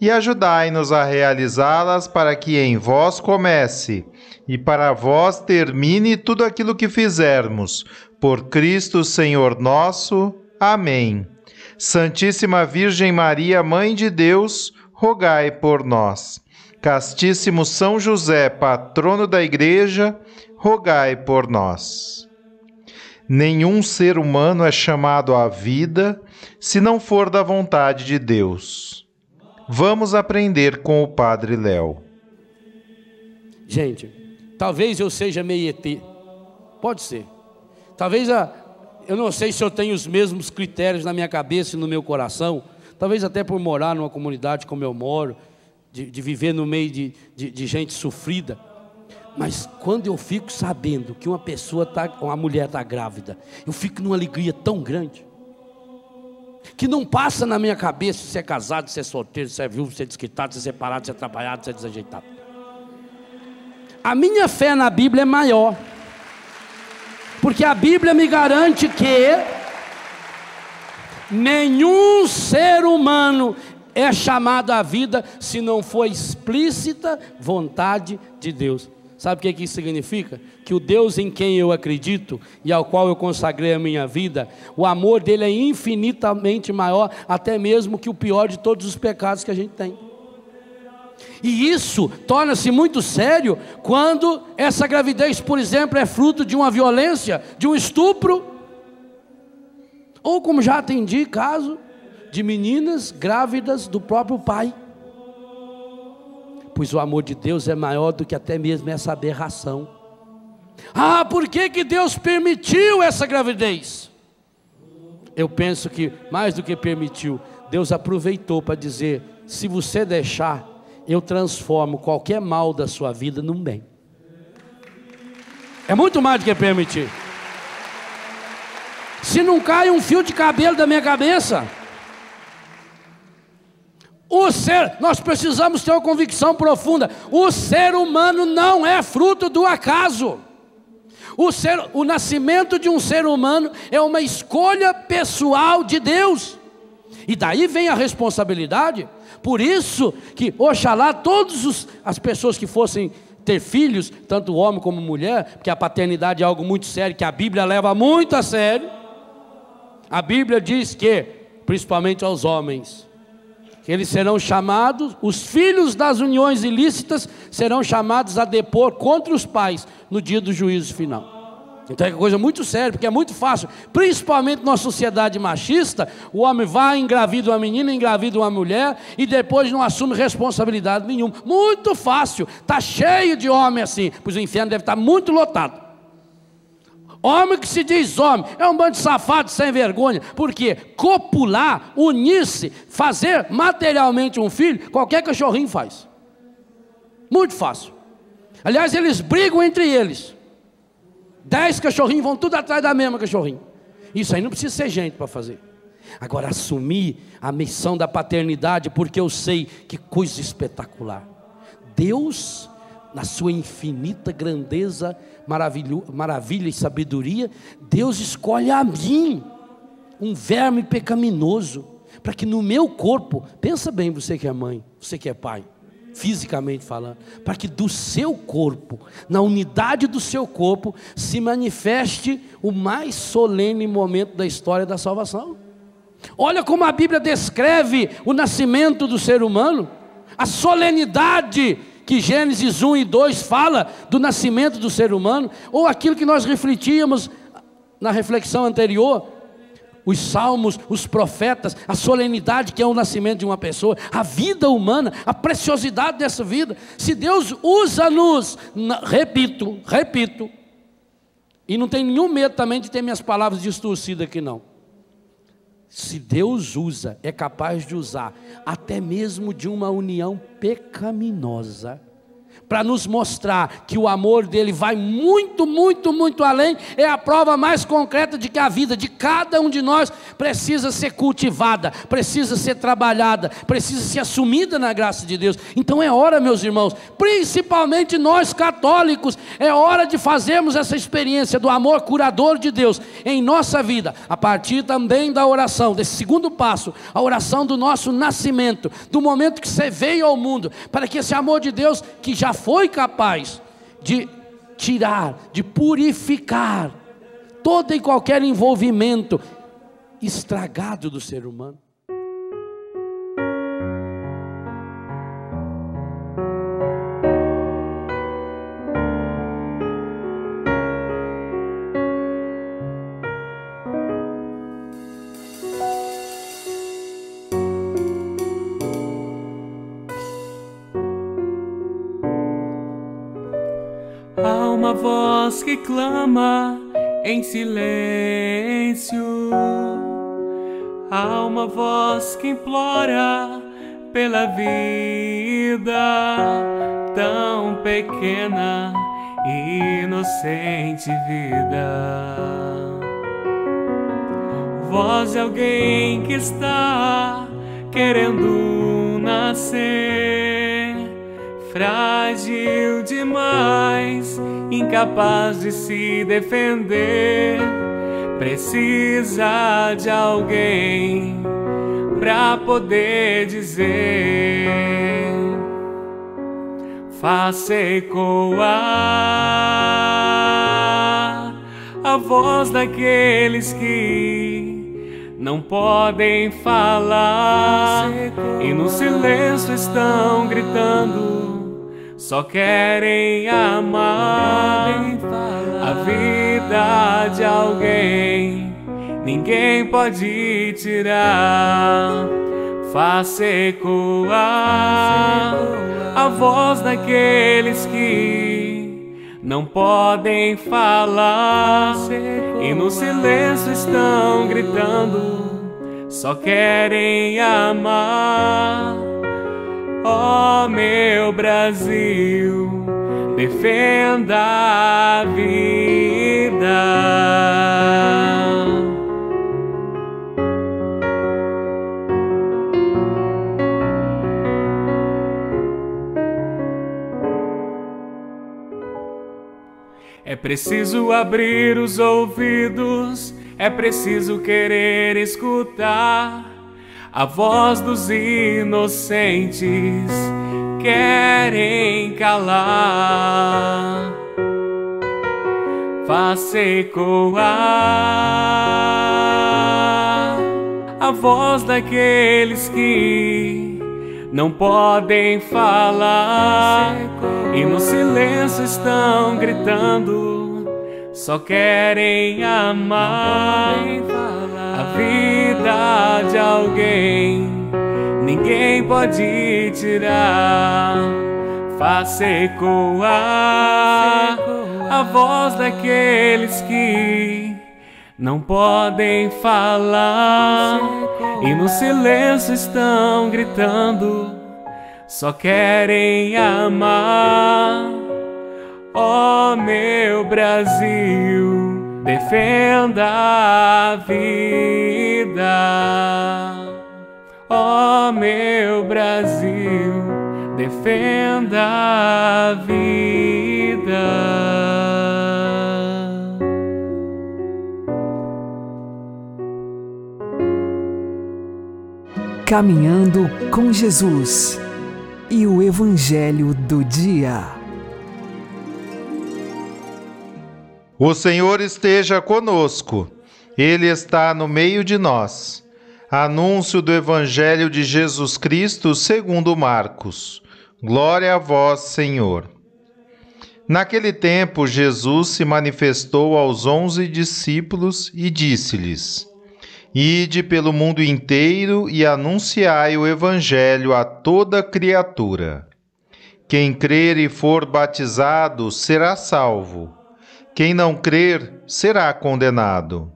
e ajudai-nos a realizá-las para que em vós comece e para vós termine tudo aquilo que fizermos. Por Cristo Senhor nosso. Amém. Santíssima Virgem Maria, Mãe de Deus, rogai por nós. Castíssimo São José, patrono da Igreja, rogai por nós. Nenhum ser humano é chamado à vida se não for da vontade de Deus. Vamos aprender com o Padre Léo. Gente, Talvez eu seja meio ET. Pode ser. Talvez a, eu não sei se eu tenho os mesmos critérios na minha cabeça e no meu coração. Talvez até por morar numa comunidade como eu moro, de, de viver no meio de, de, de, gente sofrida. Mas quando eu fico sabendo que uma pessoa tá, uma mulher está grávida, eu fico numa alegria tão grande que não passa na minha cabeça se é casado, se é solteiro, se é viúvo, se é desquitado, se é separado, se é atrapalhado, se é desajeitado. A minha fé na Bíblia é maior. Porque a Bíblia me garante que nenhum ser humano é chamado à vida se não for explícita vontade de Deus. Sabe o que isso significa? Que o Deus em quem eu acredito e ao qual eu consagrei a minha vida, o amor dele é infinitamente maior, até mesmo que o pior de todos os pecados que a gente tem. E isso torna-se muito sério quando essa gravidez, por exemplo, é fruto de uma violência, de um estupro, ou como já atendi caso de meninas grávidas do próprio pai. Pois o amor de Deus é maior do que até mesmo essa aberração. Ah, por que, que Deus permitiu essa gravidez? Eu penso que mais do que permitiu, Deus aproveitou para dizer: se você deixar, eu transformo qualquer mal da sua vida num bem. É muito mais do que permitir. Se não cai um fio de cabelo da minha cabeça, o ser, nós precisamos ter uma convicção profunda: o ser humano não é fruto do acaso. O, ser, o nascimento de um ser humano é uma escolha pessoal de Deus. E daí vem a responsabilidade por isso que, oxalá, todas as pessoas que fossem ter filhos, tanto homem como mulher, porque a paternidade é algo muito sério, que a Bíblia leva muito a sério. A Bíblia diz que, principalmente aos homens, que eles serão chamados, os filhos das uniões ilícitas serão chamados a depor contra os pais no dia do juízo final. Então é uma coisa muito séria, porque é muito fácil, principalmente numa sociedade machista, o homem vai, engravida uma menina, engravida uma mulher e depois não assume responsabilidade nenhuma. Muito fácil, está cheio de homem assim, pois o inferno deve estar muito lotado. Homem que se diz homem, é um bando de safado sem vergonha, porque copular, unir-se, fazer materialmente um filho, qualquer cachorrinho faz. Muito fácil. Aliás, eles brigam entre eles. Dez cachorrinhos vão tudo atrás da mesma cachorrinho. Isso aí não precisa ser gente para fazer. Agora, assumir a missão da paternidade, porque eu sei que coisa espetacular. Deus, na sua infinita grandeza, maravilha e sabedoria, Deus escolhe a mim, um verme pecaminoso, para que no meu corpo, pensa bem, você que é mãe, você que é pai, fisicamente falando, para que do seu corpo, na unidade do seu corpo, se manifeste o mais solene momento da história da salvação. Olha como a Bíblia descreve o nascimento do ser humano, a solenidade que Gênesis 1 e 2 fala do nascimento do ser humano, ou aquilo que nós refletíamos na reflexão anterior, os salmos, os profetas, a solenidade que é o nascimento de uma pessoa, a vida humana, a preciosidade dessa vida. Se Deus usa-nos, repito, repito, e não tem nenhum medo também de ter minhas palavras distorcidas aqui não. Se Deus usa, é capaz de usar até mesmo de uma união pecaminosa para nos mostrar que o amor dele vai muito, muito, muito além, é a prova mais concreta de que a vida de cada um de nós precisa ser cultivada, precisa ser trabalhada, precisa ser assumida na graça de Deus. Então é hora, meus irmãos, principalmente nós católicos, é hora de fazermos essa experiência do amor curador de Deus em nossa vida, a partir também da oração, desse segundo passo, a oração do nosso nascimento, do momento que você veio ao mundo, para que esse amor de Deus que já foi capaz de tirar, de purificar todo e qualquer envolvimento estragado do ser humano. Voz que clama em silêncio. Há uma voz que implora pela vida tão pequena e inocente vida. Voz de alguém que está querendo nascer, frágil demais incapaz de se defender, precisa de alguém para poder dizer: Faça ecoar a voz daqueles que não podem falar. E no silêncio estão gritando só querem amar a vida de alguém. Ninguém pode tirar. Faça ecoar a voz daqueles que não podem falar e no silêncio estão gritando. Só querem amar ó oh, meu Brasil, defenda a vida. É preciso abrir os ouvidos, é preciso querer escutar a voz dos inocentes querem calar. Faça ecoar a voz daqueles que não podem falar. E no silêncio estão gritando, só querem amar vida de alguém, ninguém pode tirar. Faça ecoar a voz daqueles que não podem falar e no silêncio estão gritando, só querem amar. Oh, meu Brasil defenda a vida. Ó oh, meu Brasil, defenda a vida. Caminhando com Jesus e o Evangelho do Dia. O Senhor esteja conosco, Ele está no meio de nós. Anúncio do Evangelho de Jesus Cristo segundo Marcos. Glória a vós, Senhor. Naquele tempo, Jesus se manifestou aos onze discípulos e disse-lhes: Ide pelo mundo inteiro e anunciai o Evangelho a toda criatura. Quem crer e for batizado será salvo. Quem não crer será condenado.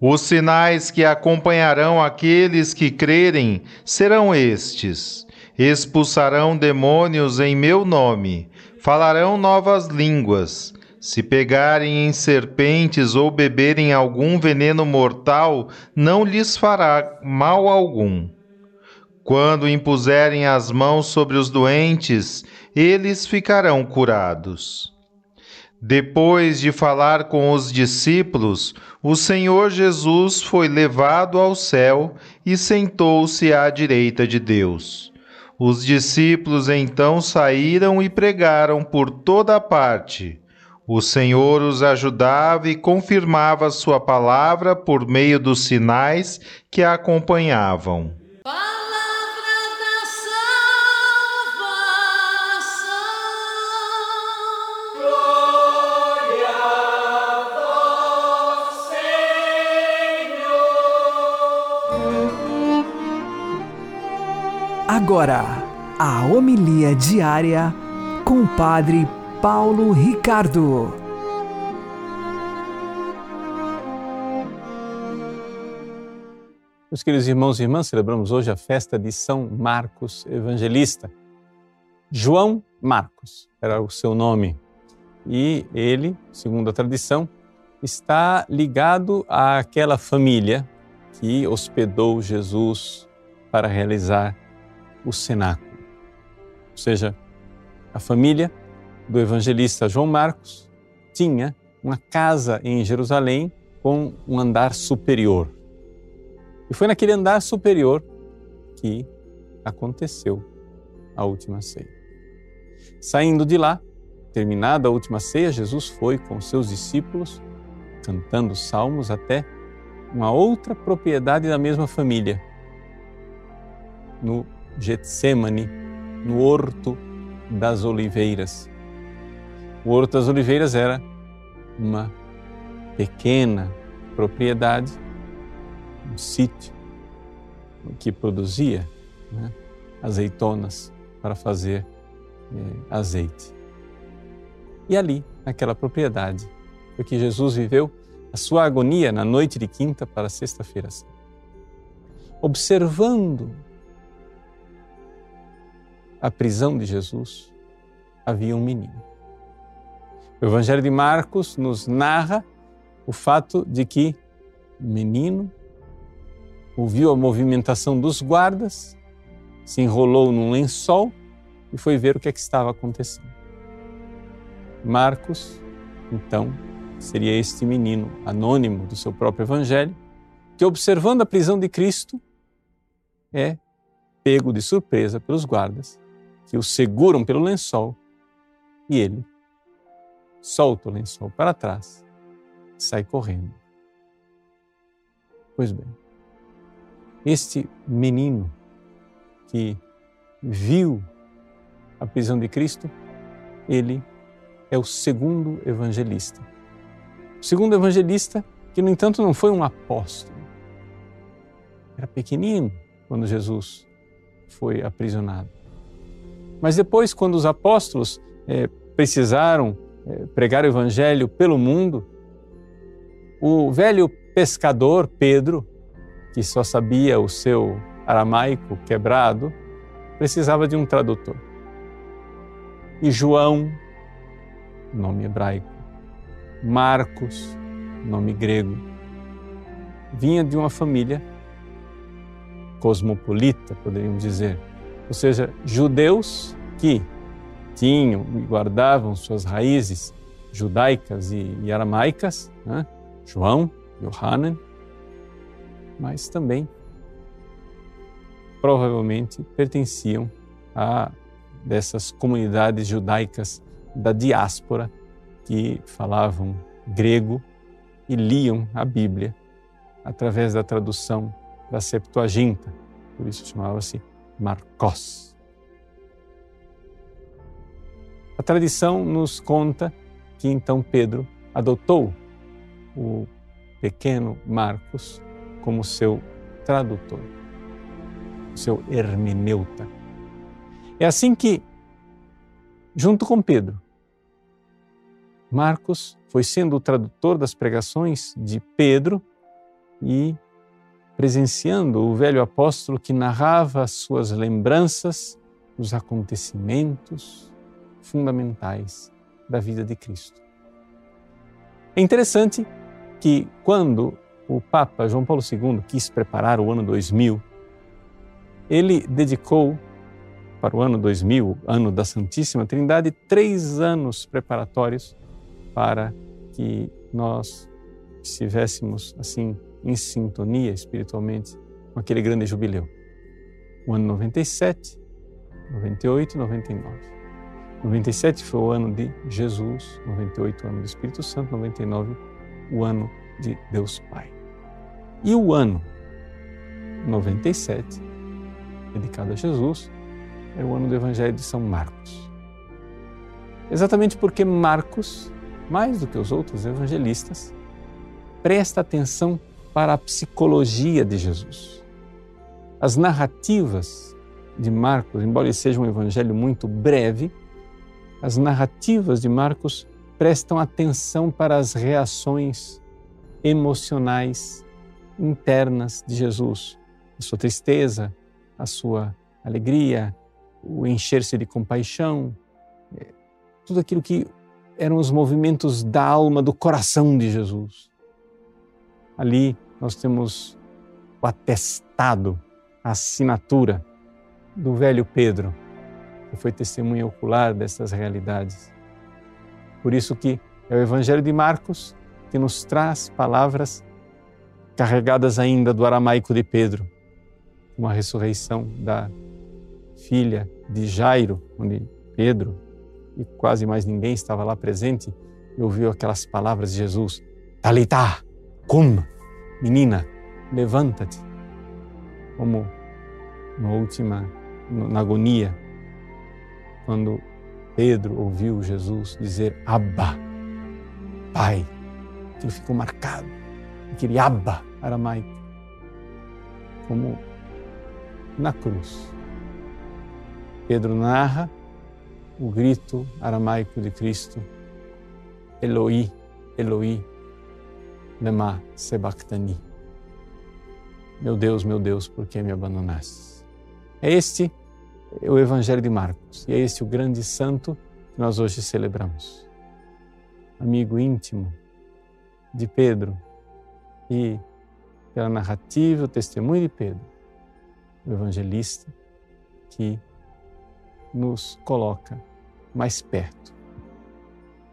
Os sinais que acompanharão aqueles que crerem serão estes: expulsarão demônios em meu nome, falarão novas línguas se pegarem em serpentes ou beberem algum veneno mortal, não lhes fará mal algum. Quando impuserem as mãos sobre os doentes, eles ficarão curados. Depois de falar com os discípulos, o Senhor Jesus foi levado ao céu e sentou-se à direita de Deus. Os discípulos então saíram e pregaram por toda parte o Senhor os ajudava e confirmava sua palavra por meio dos sinais que a acompanhavam. Agora, a homilia diária com o Padre Paulo Ricardo. Meus queridos irmãos e irmãs, celebramos hoje a festa de São Marcos Evangelista. João Marcos era o seu nome. E ele, segundo a tradição, está ligado àquela família que hospedou Jesus para realizar o cenáculo. Ou seja, a família do evangelista João Marcos tinha uma casa em Jerusalém com um andar superior. E foi naquele andar superior que aconteceu a última ceia. Saindo de lá, terminada a última ceia, Jesus foi com seus discípulos cantando salmos até uma outra propriedade da mesma família, no Getsemane, no Horto das Oliveiras, o Horto das Oliveiras era uma pequena propriedade, um sítio que produzia né, azeitonas para fazer eh, azeite. E ali, naquela propriedade, foi que Jesus viveu a sua agonia na noite de quinta para sexta-feira. Observando a prisão de Jesus, havia um menino. O Evangelho de Marcos nos narra o fato de que o menino ouviu a movimentação dos guardas, se enrolou num lençol e foi ver o que, é que estava acontecendo. Marcos, então, seria este menino anônimo do seu próprio Evangelho, que, observando a prisão de Cristo, é pego de surpresa pelos guardas, que o seguram pelo lençol e ele solta o lençol para trás e sai correndo. Pois bem, este menino que viu a prisão de Cristo, ele é o segundo evangelista. O segundo evangelista, que no entanto não foi um apóstolo, era pequenino quando Jesus foi aprisionado. Mas depois, quando os apóstolos é, precisaram é, pregar o evangelho pelo mundo, o velho pescador Pedro, que só sabia o seu aramaico quebrado, precisava de um tradutor. E João, nome hebraico, Marcos, nome grego, vinha de uma família cosmopolita, poderíamos dizer, ou seja, judeus que tinham e guardavam suas raízes judaicas e, e aramaicas, né? João, Yohanan, mas também provavelmente pertenciam a dessas comunidades judaicas da diáspora que falavam grego e liam a Bíblia através da tradução da Septuaginta, por isso chamava-se Marcos. A tradição nos conta que então Pedro adotou o pequeno Marcos como seu tradutor, seu hermeneuta. É assim que, junto com Pedro, Marcos foi sendo o tradutor das pregações de Pedro e presenciando o velho apóstolo que narrava suas lembranças dos acontecimentos fundamentais da vida de Cristo. É interessante que quando o Papa João Paulo II quis preparar o ano 2000, ele dedicou para o ano 2000, ano da Santíssima Trindade, três anos preparatórios para que nós estivéssemos assim em sintonia espiritualmente com aquele grande jubileu. O ano 97, 98 e 99. 97 foi o ano de Jesus, 98 o ano do Espírito Santo, 99 o ano de Deus Pai. E o ano 97, dedicado a Jesus, é o ano do Evangelho de São Marcos. Exatamente porque Marcos, mais do que os outros evangelistas, presta atenção para a psicologia de Jesus. As narrativas de Marcos, embora ele seja um evangelho muito breve, as narrativas de Marcos prestam atenção para as reações emocionais internas de Jesus, a sua tristeza, a sua alegria, o encher-se de compaixão, é, tudo aquilo que eram os movimentos da alma, do coração de Jesus. Ali nós temos o atestado, a assinatura do velho Pedro, que foi testemunha ocular dessas realidades. Por isso que é o Evangelho de Marcos que nos traz palavras carregadas ainda do aramaico de Pedro, uma ressurreição da filha de Jairo, onde Pedro e quase mais ninguém estava lá presente, e ouviu aquelas palavras de Jesus: Talitá, cum, menina, levanta-te. Como na última, na agonia, quando Pedro ouviu Jesus dizer Abba, Pai, aquilo ficou marcado, aquele Abba aramaico, como na cruz. Pedro narra o grito aramaico de Cristo, Eloi, Eloi, lema sabachthani. Meu Deus, meu Deus, por que me abandonaste? É este o Evangelho de Marcos e é este o grande santo que nós hoje celebramos. Amigo íntimo de Pedro e pela narrativa, o testemunho de Pedro, o evangelista que nos coloca mais perto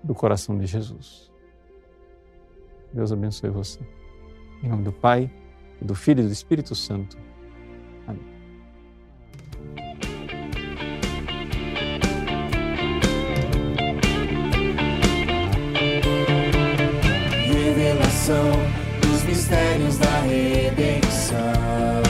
do coração de Jesus. Deus abençoe você. Em nome do Pai, do Filho e do Espírito Santo. Amém. Revelação dos mistérios da redenção.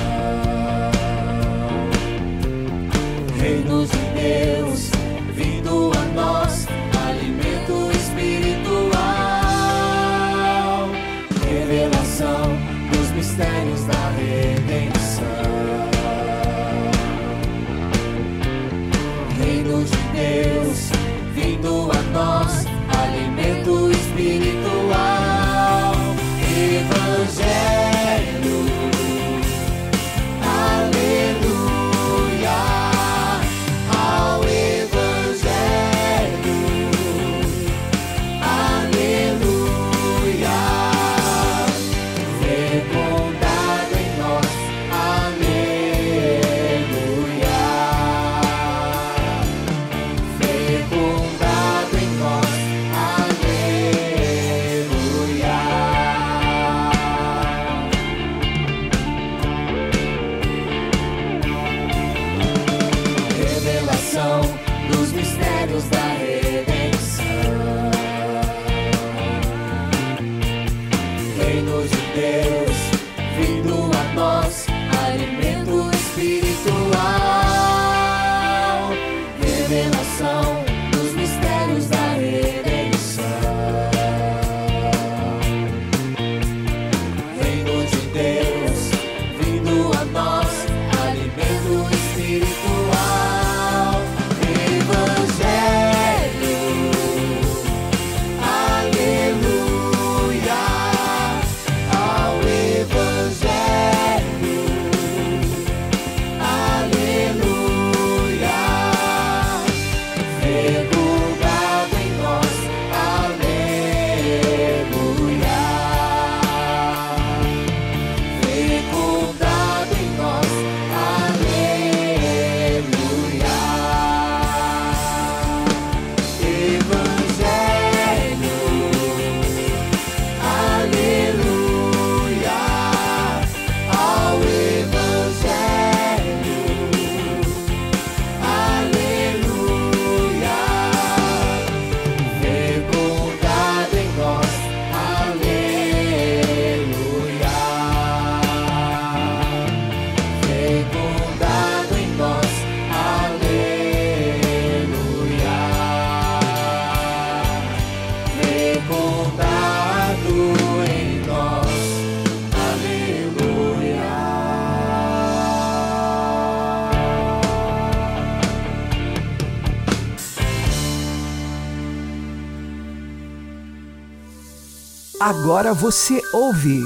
Agora você ouve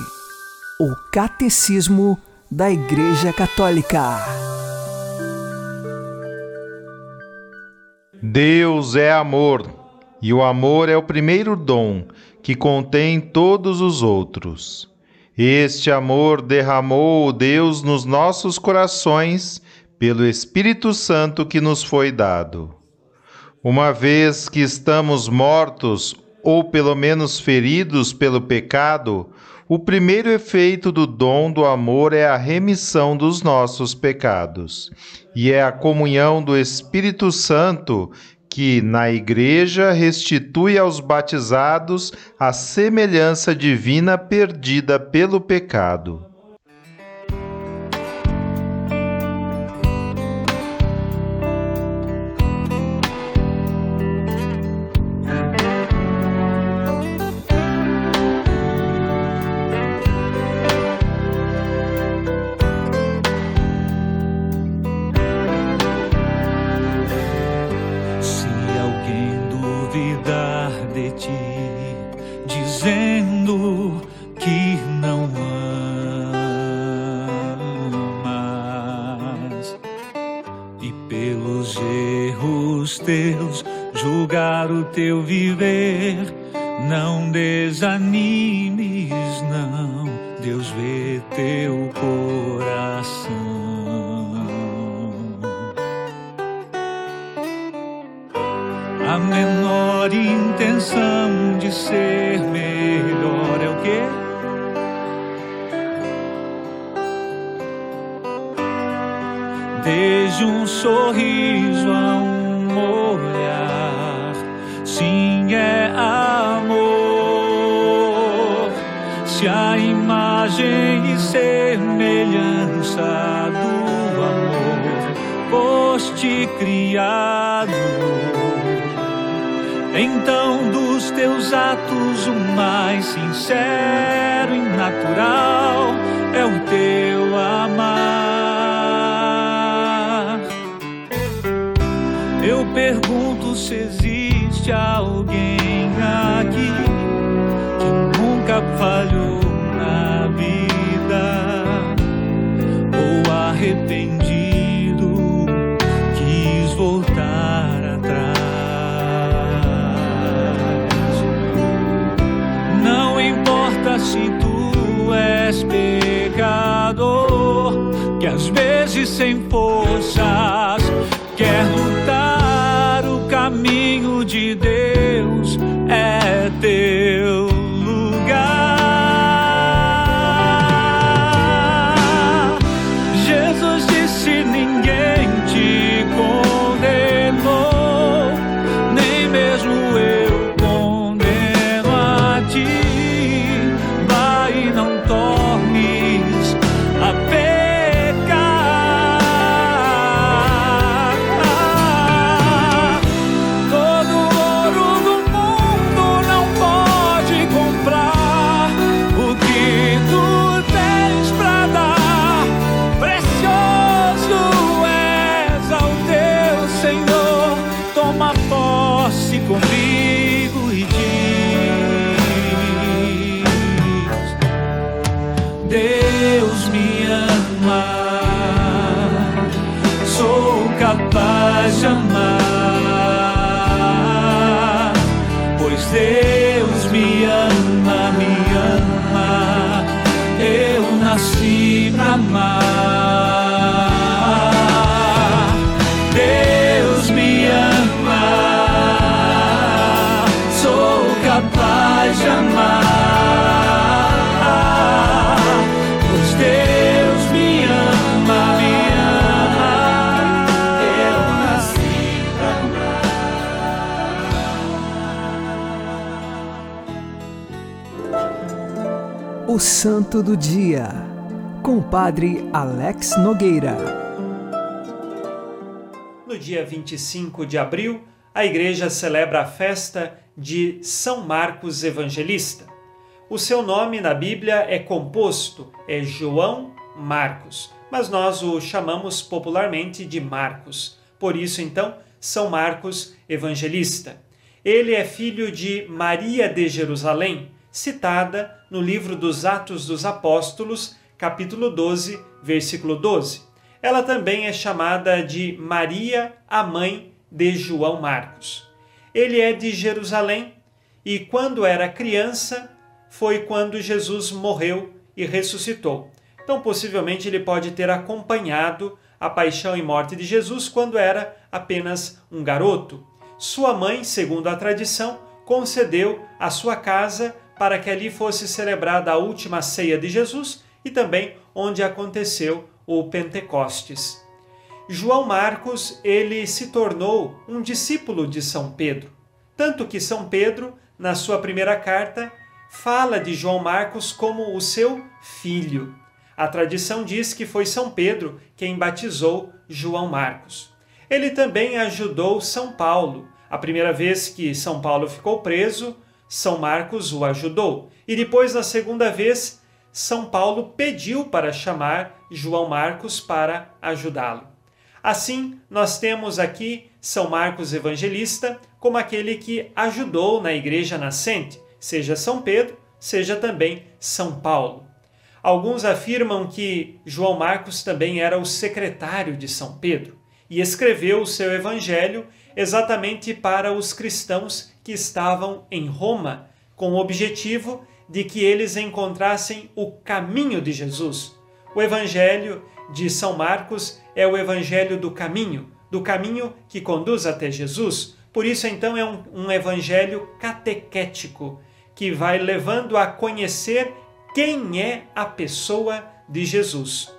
o Catecismo da Igreja Católica. Deus é amor, e o amor é o primeiro dom que contém todos os outros. Este amor derramou Deus nos nossos corações pelo Espírito Santo que nos foi dado. Uma vez que estamos mortos ou pelo menos feridos pelo pecado, o primeiro efeito do dom do amor é a remissão dos nossos pecados, e é a comunhão do Espírito Santo que, na Igreja, restitui aos batizados a semelhança divina perdida pelo pecado. Desde um sorriso a um olhar sim é amor. Se a imagem e semelhança do amor foste criado, então dos teus atos o mais sincero e natural é o teu se existe alguém aqui que nunca falhou na vida ou arrependido quis voltar atrás. Não importa se tu és pecador, que às vezes sem forças quer lutar Santo do Dia, com o Padre Alex Nogueira. No dia 25 de abril, a Igreja celebra a festa de São Marcos Evangelista. O seu nome na Bíblia é composto, é João Marcos, mas nós o chamamos popularmente de Marcos. Por isso, então, São Marcos Evangelista. Ele é filho de Maria de Jerusalém citada no livro dos Atos dos Apóstolos, capítulo 12, versículo 12. Ela também é chamada de Maria, a mãe de João Marcos. Ele é de Jerusalém e, quando era criança, foi quando Jesus morreu e ressuscitou. Então, possivelmente, ele pode ter acompanhado a paixão e morte de Jesus quando era apenas um garoto. Sua mãe, segundo a tradição, concedeu a sua casa para que ali fosse celebrada a última ceia de Jesus e também onde aconteceu o Pentecostes. João Marcos, ele se tornou um discípulo de São Pedro, tanto que São Pedro, na sua primeira carta, fala de João Marcos como o seu filho. A tradição diz que foi São Pedro quem batizou João Marcos. Ele também ajudou São Paulo. A primeira vez que São Paulo ficou preso, São Marcos o ajudou. E depois, na segunda vez, São Paulo pediu para chamar João Marcos para ajudá-lo. Assim, nós temos aqui São Marcos Evangelista como aquele que ajudou na igreja nascente, seja São Pedro, seja também São Paulo. Alguns afirmam que João Marcos também era o secretário de São Pedro e escreveu o seu evangelho exatamente para os cristãos que estavam em Roma, com o objetivo de que eles encontrassem o caminho de Jesus. O evangelho de São Marcos é o evangelho do caminho, do caminho que conduz até Jesus. Por isso, então, é um, um evangelho catequético que vai levando a conhecer quem é a pessoa de Jesus.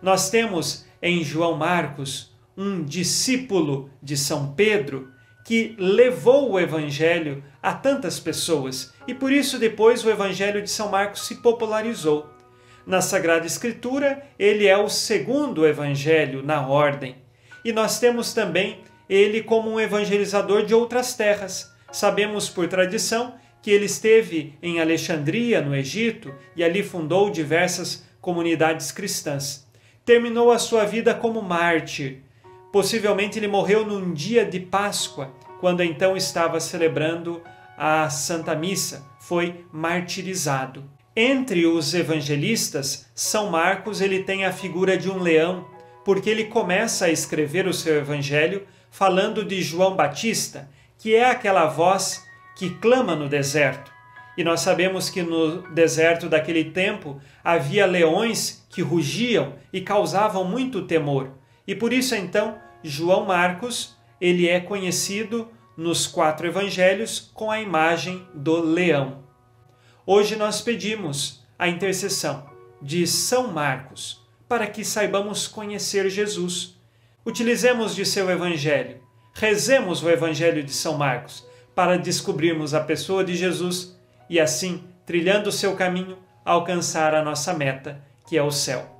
Nós temos em João Marcos um discípulo de São Pedro que levou o evangelho a tantas pessoas e por isso depois o evangelho de São Marcos se popularizou. Na Sagrada Escritura, ele é o segundo evangelho na ordem. E nós temos também ele como um evangelizador de outras terras. Sabemos por tradição que ele esteve em Alexandria, no Egito, e ali fundou diversas comunidades cristãs. Terminou a sua vida como mártir. Possivelmente ele morreu num dia de Páscoa, quando então estava celebrando a Santa Missa, foi martirizado. Entre os evangelistas, São Marcos ele tem a figura de um leão, porque ele começa a escrever o seu evangelho falando de João Batista, que é aquela voz que clama no deserto. E nós sabemos que no deserto daquele tempo havia leões que rugiam e causavam muito temor. E por isso então João Marcos, ele é conhecido nos quatro evangelhos com a imagem do leão. Hoje nós pedimos a intercessão de São Marcos para que saibamos conhecer Jesus. Utilizemos de seu evangelho, rezemos o evangelho de São Marcos para descobrirmos a pessoa de Jesus e assim, trilhando o seu caminho, alcançar a nossa meta, que é o céu.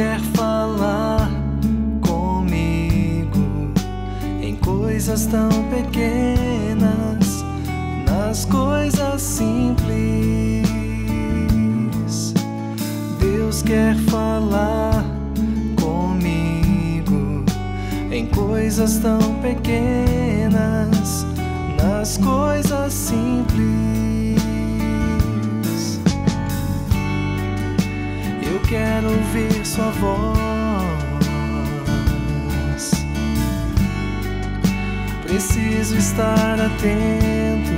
Quer falar comigo em coisas tão pequenas, nas coisas simples. Deus quer falar comigo em coisas tão pequenas, nas coisas simples. Quero ouvir sua voz. Preciso estar atento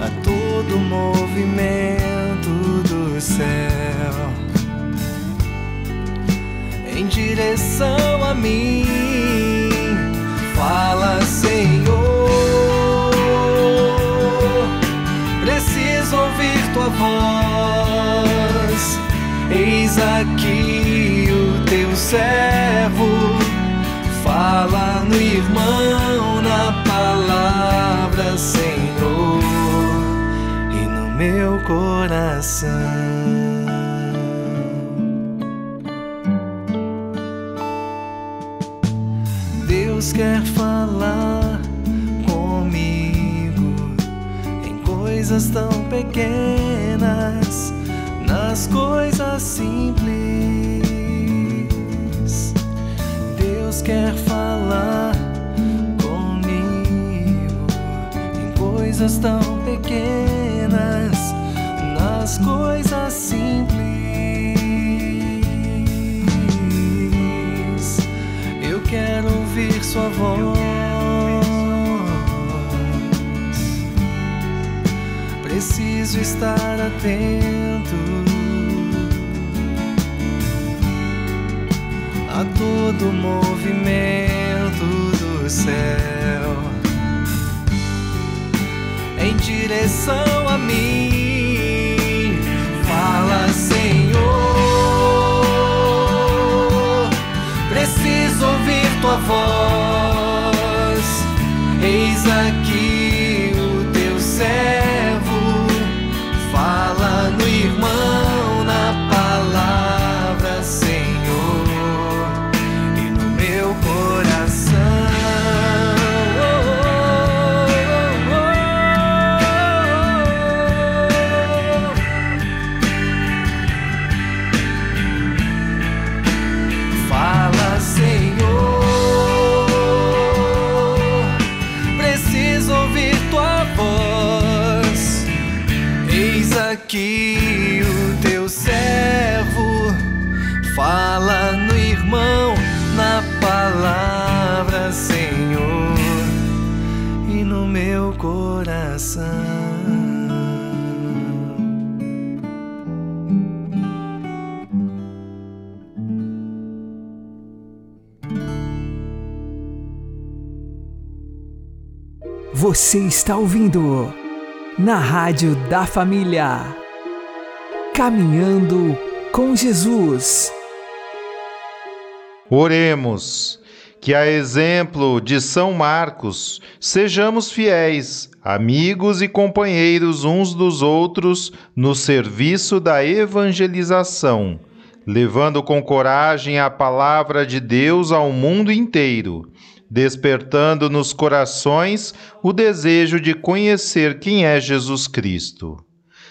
a todo movimento do céu em direção a mim. Fala, Eis aqui o teu servo. Fala no irmão Fala, Senhor, e no meu coração. Deus quer falar comigo em coisas tão pequenas, nas coisas simples. Deus quer falar comigo em coisas tão pequenas, nas coisas simples. Eu quero ouvir Sua voz. Preciso estar atento todo movimento do céu em direção a mim. Fala, Senhor, preciso ouvir tua voz. Aqui o teu servo, fala no irmão, na palavra, Senhor, e no meu coração. Você está ouvindo na Rádio da Família. Caminhando com Jesus. Oremos, que a exemplo de São Marcos, sejamos fiéis, amigos e companheiros uns dos outros no serviço da evangelização, levando com coragem a palavra de Deus ao mundo inteiro, despertando nos corações o desejo de conhecer quem é Jesus Cristo.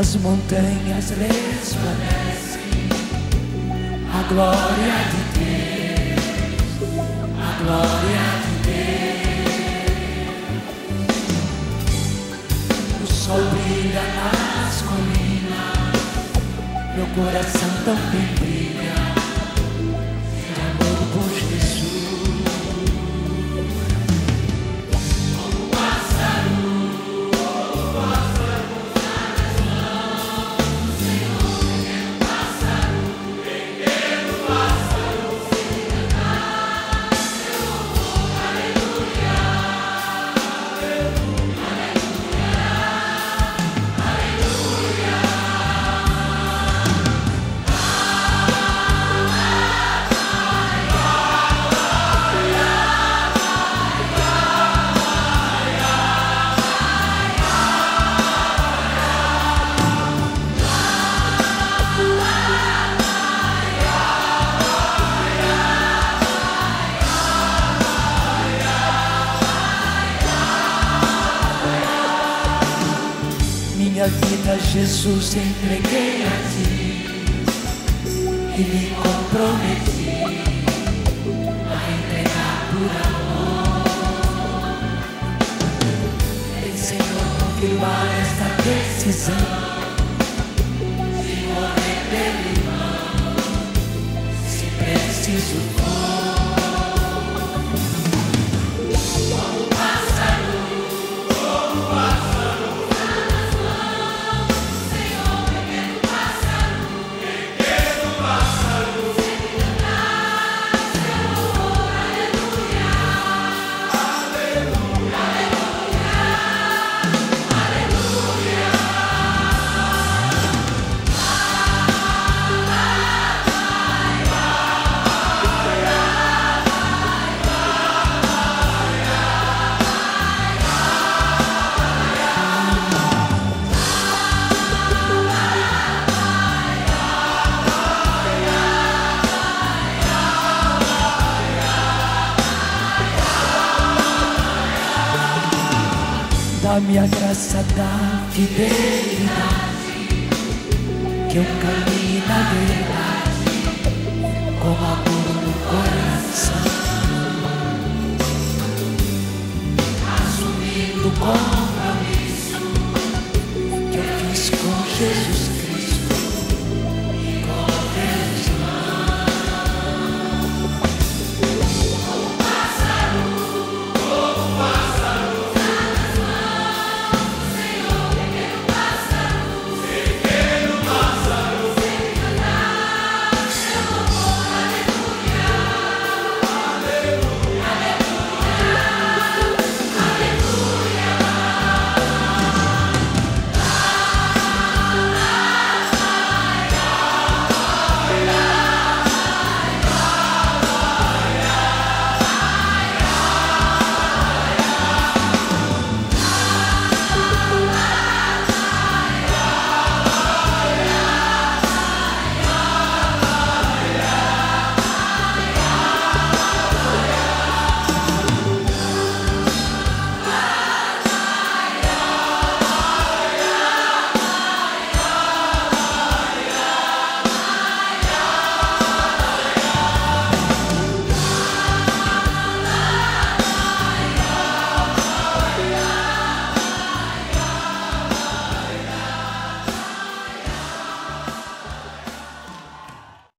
Nas montanhas resplandece a glória de Deus, a glória de Deus. O sol brilha nas colinas, meu coração também brilha vida, Jesus, entreguei